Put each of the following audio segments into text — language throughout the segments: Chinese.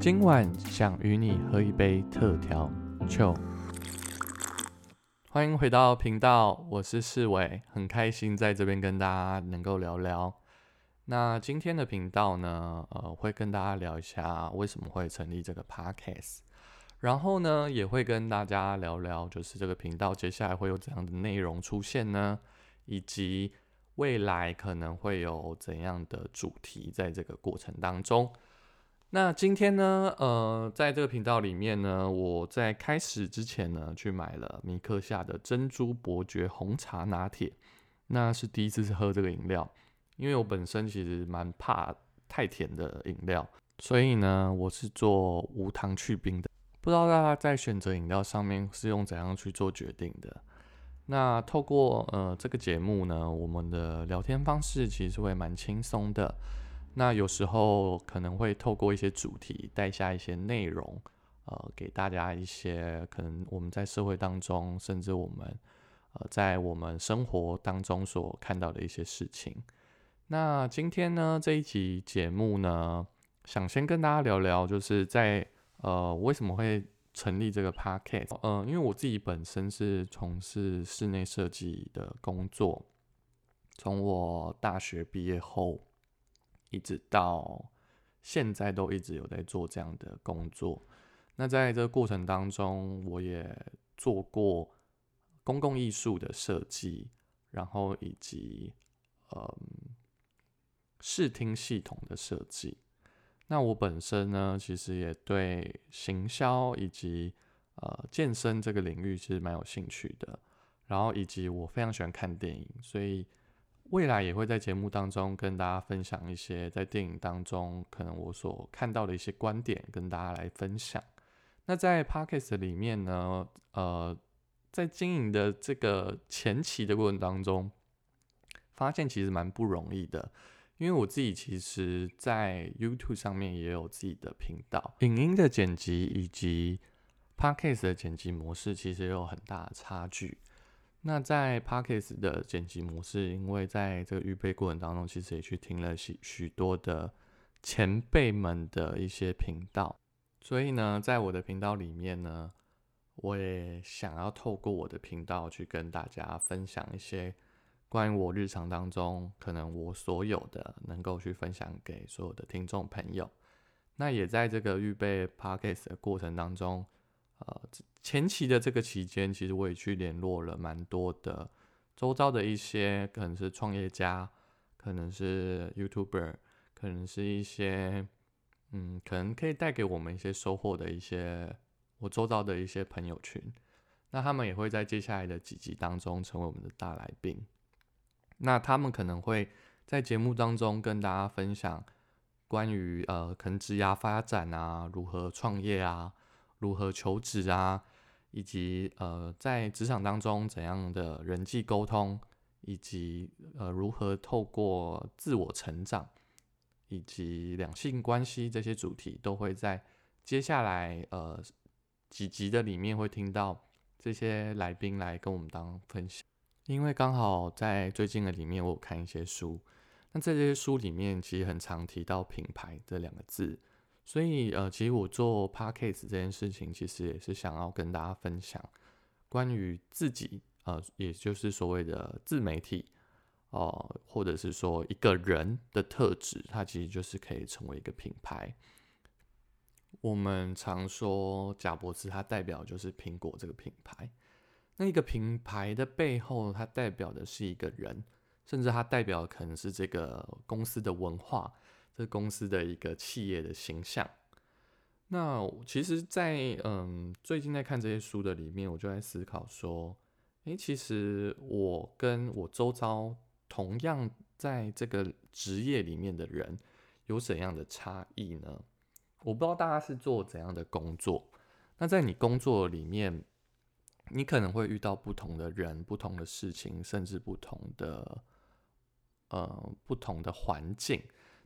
今晚想与你喝一杯特调酒。欢迎回到频道，我是世伟，很开心在这边跟大家能够聊聊。那今天的频道呢，呃，会跟大家聊一下为什么会成立这个 podcast，然后呢，也会跟大家聊聊，就是这个频道接下来会有怎样的内容出现呢，以及未来可能会有怎样的主题在这个过程当中。那今天呢，呃，在这个频道里面呢，我在开始之前呢，去买了米克夏的珍珠伯爵红茶拿铁，那是第一次喝这个饮料，因为我本身其实蛮怕太甜的饮料，所以呢，我是做无糖去冰的。不知道大家在选择饮料上面是用怎样去做决定的？那透过呃这个节目呢，我们的聊天方式其实会蛮轻松的。那有时候可能会透过一些主题带下一些内容，呃，给大家一些可能我们在社会当中，甚至我们呃在我们生活当中所看到的一些事情。那今天呢这一集节目呢，想先跟大家聊聊，就是在呃为什么会成立这个 podcast？嗯，因为我自己本身是从事室内设计的工作，从我大学毕业后。一直到现在都一直有在做这样的工作。那在这过程当中，我也做过公共艺术的设计，然后以及嗯视听系统的设计。那我本身呢，其实也对行销以及呃健身这个领域其实蛮有兴趣的。然后以及我非常喜欢看电影，所以。未来也会在节目当中跟大家分享一些在电影当中可能我所看到的一些观点，跟大家来分享。那在 Podcast 里面呢，呃，在经营的这个前期的过程当中，发现其实蛮不容易的，因为我自己其实，在 YouTube 上面也有自己的频道，影音的剪辑以及 Podcast 的剪辑模式其实有很大的差距。那在 Parkes 的剪辑模式，因为在这个预备过程当中，其实也去听了许许多的前辈们的一些频道，所以呢，在我的频道里面呢，我也想要透过我的频道去跟大家分享一些关于我日常当中可能我所有的能够去分享给所有的听众朋友。那也在这个预备 Parkes 的过程当中。呃，前期的这个期间，其实我也去联络了蛮多的周遭的一些，可能是创业家，可能是 YouTuber，可能是一些，嗯，可能可以带给我们一些收获的一些我周遭的一些朋友群。那他们也会在接下来的几集当中成为我们的大来宾。那他们可能会在节目当中跟大家分享关于呃，可能职涯发展啊，如何创业啊。如何求职啊，以及呃在职场当中怎样的人际沟通，以及呃如何透过自我成长，以及两性关系这些主题，都会在接下来呃几集的里面会听到这些来宾来跟我们当分享。因为刚好在最近的里面，我有看一些书，那在这些书里面其实很常提到品牌这两个字。所以，呃，其实我做 podcast 这件事情，其实也是想要跟大家分享关于自己，呃，也就是所谓的自媒体，哦，或者是说一个人的特质，它其实就是可以成为一个品牌。我们常说贾伯斯，他代表就是苹果这个品牌。那一个品牌的背后，它代表的是一个人，甚至它代表可能是这个公司的文化。这公司的一个企业的形象。那其实，在嗯最近在看这些书的里面，我就在思考说，诶，其实我跟我周遭同样在这个职业里面的人有怎样的差异呢？我不知道大家是做怎样的工作。那在你工作里面，你可能会遇到不同的人、不同的事情，甚至不同的呃不同的环境。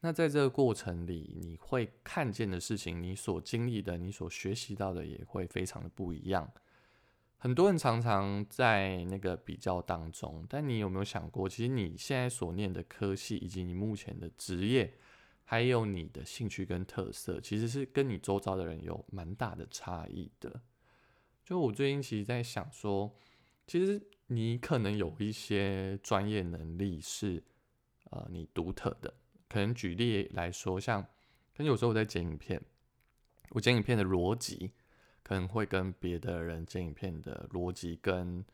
那在这个过程里，你会看见的事情，你所经历的，你所学习到的，也会非常的不一样。很多人常常在那个比较当中，但你有没有想过，其实你现在所念的科系，以及你目前的职业，还有你的兴趣跟特色，其实是跟你周遭的人有蛮大的差异的。就我最近其实在想说，其实你可能有一些专业能力是呃你独特的，可能举例来说，像可能有时候我在剪影片，我剪影片的逻辑可能会跟别的人剪影片的逻辑跟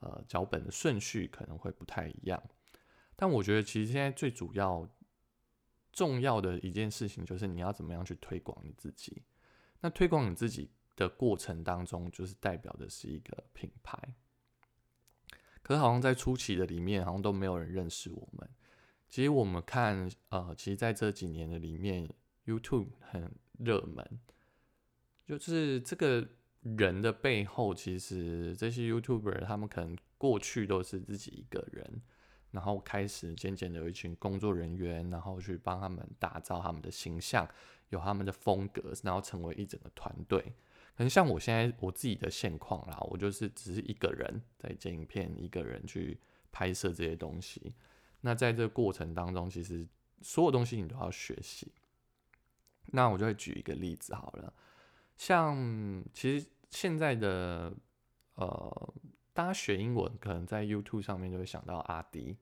呃脚本的顺序可能会不太一样。但我觉得，其实现在最主要、重要的一件事情，就是你要怎么样去推广你自己。那推广你自己的过程当中，就是代表的是一个品牌。可是好像在初期的里面，好像都没有人认识我们。其实我们看，呃，其实在这几年的里面，YouTube 很热门，就是这个人的背后，其实这些 YouTuber 他们可能过去都是自己一个人。然后开始渐渐的有一群工作人员，然后去帮他们打造他们的形象，有他们的风格，然后成为一整个团队。可能像我现在我自己的现况啦，我就是只是一个人在剪影片，一个人去拍摄这些东西。那在这过程当中，其实所有东西你都要学习。那我就会举一个例子好了，像其实现在的呃。大家学英文可能在 YouTube 上面就会想到阿迪。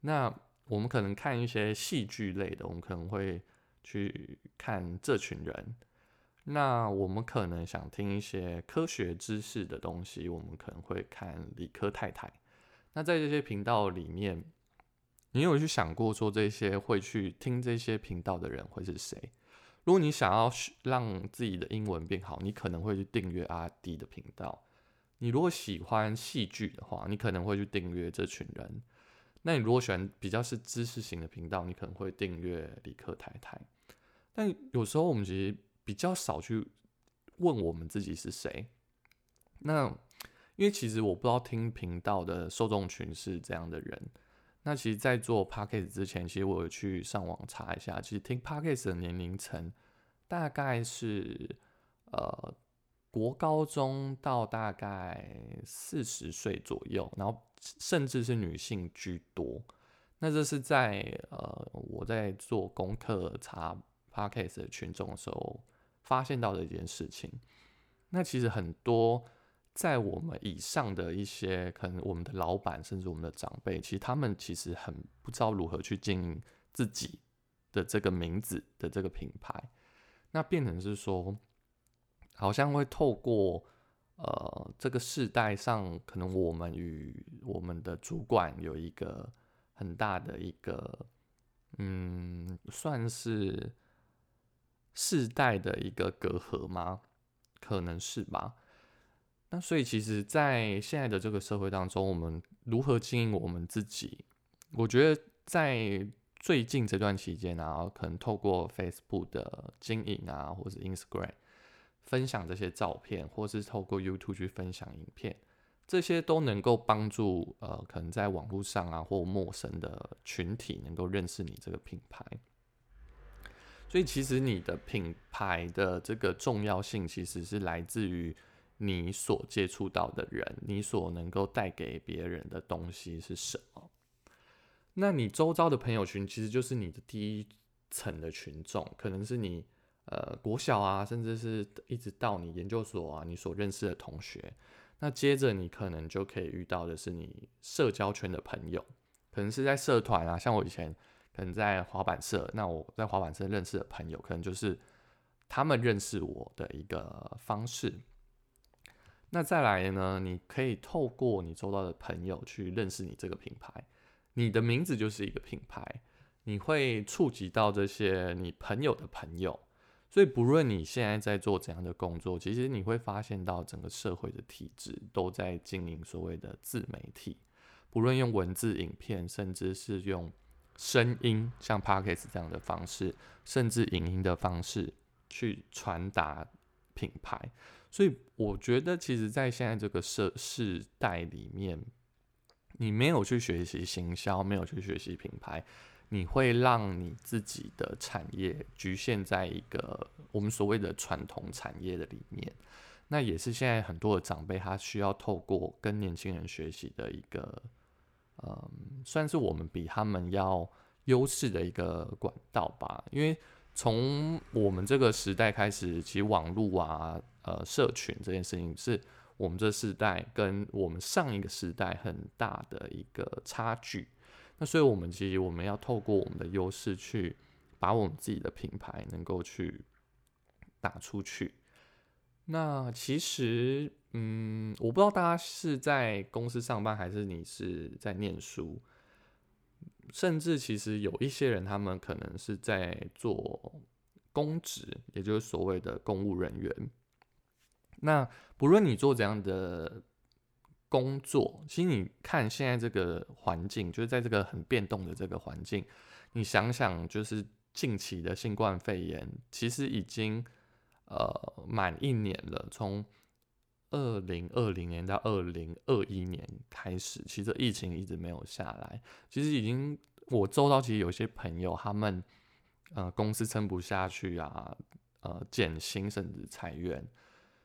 那我们可能看一些戏剧类的，我们可能会去看这群人。那我们可能想听一些科学知识的东西，我们可能会看理科太太。那在这些频道里面，你有去想过说这些会去听这些频道的人会是谁？如果你想要让自己的英文变好，你可能会去订阅阿迪的频道。你如果喜欢戏剧的话，你可能会去订阅这群人。那你如果喜欢比较是知识型的频道，你可能会订阅李克太太。但有时候我们其实比较少去问我们自己是谁。那因为其实我不知道听频道的受众群是这样的人。那其实，在做 podcast 之前，其实我有去上网查一下，其实听 podcast 的年龄层大概是呃。国高中到大概四十岁左右，然后甚至是女性居多。那这是在呃我在做功课查 podcast 的群众的时候发现到的一件事情。那其实很多在我们以上的一些可能我们的老板甚至我们的长辈，其实他们其实很不知道如何去经营自己的这个名字的这个品牌。那变成是说。好像会透过呃这个世代上，可能我们与我们的主管有一个很大的一个嗯，算是世代的一个隔阂吗？可能是吧。那所以其实，在现在的这个社会当中，我们如何经营我们自己？我觉得在最近这段期间啊，可能透过 Facebook 的经营啊，或者 Instagram。分享这些照片，或是透过 YouTube 去分享影片，这些都能够帮助呃，可能在网络上啊或陌生的群体能够认识你这个品牌。所以其实你的品牌的这个重要性，其实是来自于你所接触到的人，你所能够带给别人的东西是什么。那你周遭的朋友群，其实就是你的第一层的群众，可能是你。呃，国小啊，甚至是一直到你研究所啊，你所认识的同学，那接着你可能就可以遇到的是你社交圈的朋友，可能是在社团啊，像我以前可能在滑板社，那我在滑板社认识的朋友，可能就是他们认识我的一个方式。那再来呢，你可以透过你周到的朋友去认识你这个品牌，你的名字就是一个品牌，你会触及到这些你朋友的朋友。所以，不论你现在在做怎样的工作，其实你会发现到整个社会的体制都在经营所谓的自媒体。不论用文字、影片，甚至是用声音，像 Podcast 这样的方式，甚至影音的方式去传达品牌。所以，我觉得，其实，在现在这个社世代里面，你没有去学习行销，没有去学习品牌。你会让你自己的产业局限在一个我们所谓的传统产业的里面，那也是现在很多的长辈他需要透过跟年轻人学习的一个，嗯，算是我们比他们要优势的一个管道吧。因为从我们这个时代开始，其实网络啊，呃，社群这件事情是我们这世代跟我们上一个时代很大的一个差距。那所以，我们其实我们要透过我们的优势去把我们自己的品牌能够去打出去。那其实，嗯，我不知道大家是在公司上班，还是你是在念书，甚至其实有一些人，他们可能是在做公职，也就是所谓的公务人员。那不论你做怎样的工作，其实你看现在这个环境，就是在这个很变动的这个环境，你想想，就是近期的新冠肺炎，其实已经呃满一年了。从二零二零年到二零二一年开始，其实疫情一直没有下来。其实已经，我周遭其实有些朋友，他们呃公司撑不下去啊，呃减薪甚至裁员，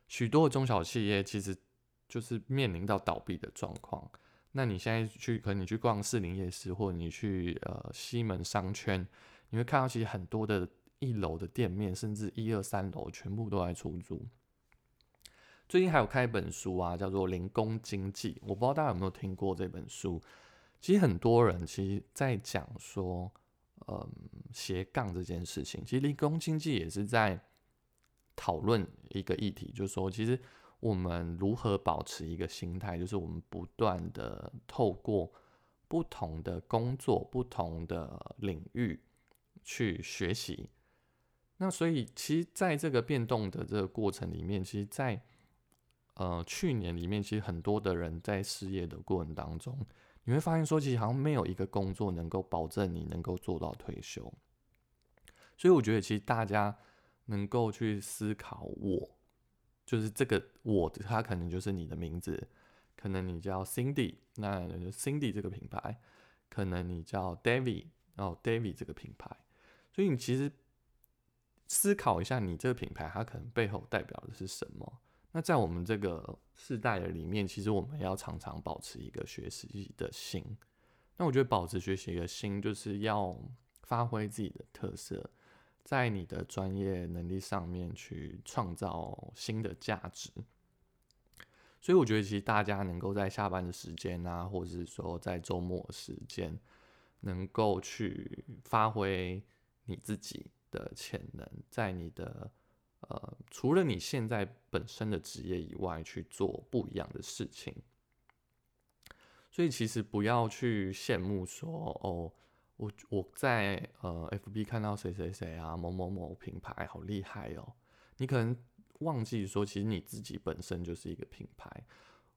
许多的中小企业其实。就是面临到倒闭的状况，那你现在去，可能你去逛士林夜市，或者你去呃西门商圈，你会看到其实很多的一楼的店面，甚至一二三楼全部都在出租。最近还有开一本书啊，叫做《零工经济》，我不知道大家有没有听过这本书。其实很多人其实在讲说，嗯，斜杠这件事情，其实零工经济也是在讨论一个议题，就是说其实。我们如何保持一个心态，就是我们不断的透过不同的工作、不同的领域去学习。那所以，其实在这个变动的这个过程里面，其实，在呃去年里面，其实很多的人在失业的过程当中，你会发现说，其实好像没有一个工作能够保证你能够做到退休。所以，我觉得其实大家能够去思考我。就是这个我，他可能就是你的名字，可能你叫 Cindy，那 Cindy 这个品牌，可能你叫 David，然后 David 这个品牌，所以你其实思考一下，你这个品牌它可能背后代表的是什么？那在我们这个世代的里面，其实我们要常常保持一个学习的心。那我觉得保持学习的心，就是要发挥自己的特色。在你的专业能力上面去创造新的价值，所以我觉得其实大家能够在下班的时间啊，或者是说在周末时间，能够去发挥你自己的潜能，在你的呃除了你现在本身的职业以外，去做不一样的事情。所以其实不要去羡慕说哦。我我在呃，FB 看到谁谁谁啊，某某某品牌好厉害哦。你可能忘记说，其实你自己本身就是一个品牌。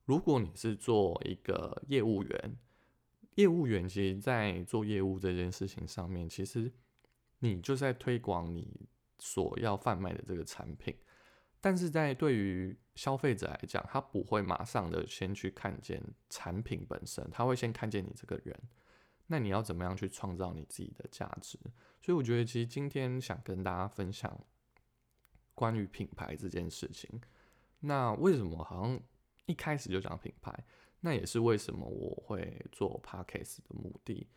如果你是做一个业务员，业务员其实，在做业务这件事情上面，其实你就在推广你所要贩卖的这个产品。但是在对于消费者来讲，他不会马上的先去看见产品本身，他会先看见你这个人。那你要怎么样去创造你自己的价值？所以我觉得，其实今天想跟大家分享关于品牌这件事情。那为什么好像一开始就讲品牌？那也是为什么我会做 podcast 的目的，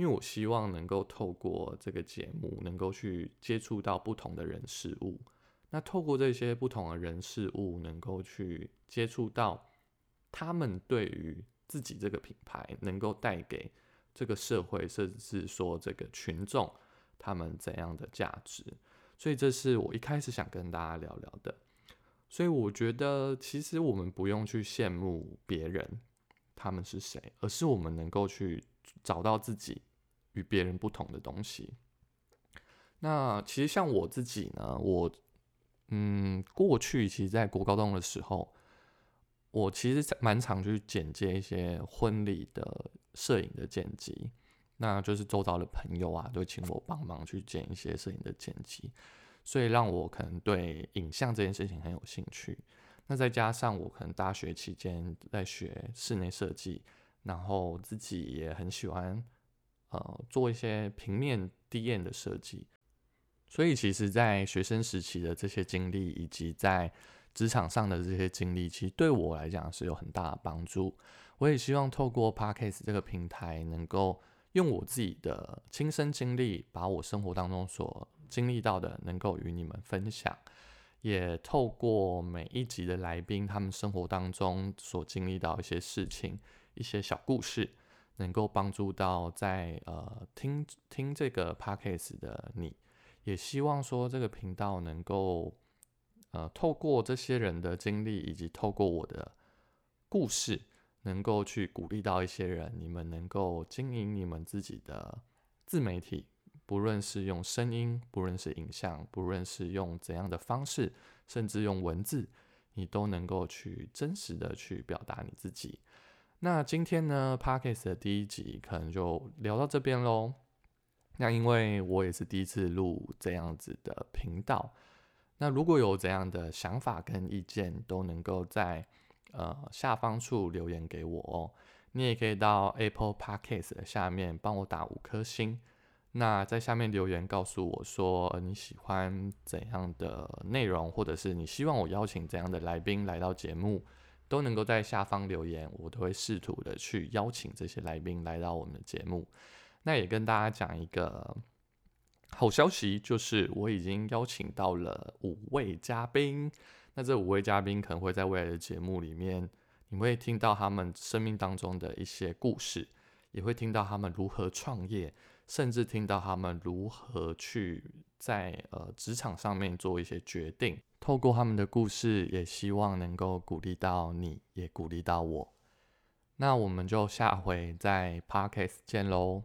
因为我希望能够透过这个节目，能够去接触到不同的人事物。那透过这些不同的人事物，能够去接触到他们对于自己这个品牌能够带给。这个社会，甚至是说这个群众，他们怎样的价值？所以这是我一开始想跟大家聊聊的。所以我觉得，其实我们不用去羡慕别人他们是谁，而是我们能够去找到自己与别人不同的东西。那其实像我自己呢，我嗯，过去其实，在国高中的时候，我其实蛮常去剪接一些婚礼的。摄影的剪辑，那就是周遭的朋友啊，都请我帮忙去剪一些摄影的剪辑，所以让我可能对影像这件事情很有兴趣。那再加上我可能大学期间在学室内设计，然后自己也很喜欢呃做一些平面低艳的设计，所以其实，在学生时期的这些经历，以及在职场上的这些经历，其实对我来讲是有很大的帮助。我也希望透过 Podcast 这个平台，能够用我自己的亲身经历，把我生活当中所经历到的，能够与你们分享。也透过每一集的来宾，他们生活当中所经历到一些事情，一些小故事，能够帮助到在呃听听这个 podcast 的你。也希望说这个频道能够呃透过这些人的经历，以及透过我的故事，能够去鼓励到一些人，你们能够经营你们自己的自媒体。不论是用声音，不论是影像，不论是用怎样的方式，甚至用文字，你都能够去真实的去表达你自己。那今天呢 p a r k e s 的第一集可能就聊到这边喽。那因为我也是第一次录这样子的频道，那如果有怎样的想法跟意见，都能够在呃下方处留言给我哦。你也可以到 Apple Podcast 的下面帮我打五颗星。那在下面留言告诉我说你喜欢怎样的内容，或者是你希望我邀请怎样的来宾来到节目，都能够在下方留言，我都会试图的去邀请这些来宾来到我们的节目。那也跟大家讲一个好消息，就是我已经邀请到了五位嘉宾。那这五位嘉宾可能会在未来的节目里面，你会听到他们生命当中的一些故事，也会听到他们如何创业。甚至听到他们如何去在呃职场上面做一些决定，透过他们的故事，也希望能够鼓励到你，也鼓励到我。那我们就下回在 Podcast 见喽。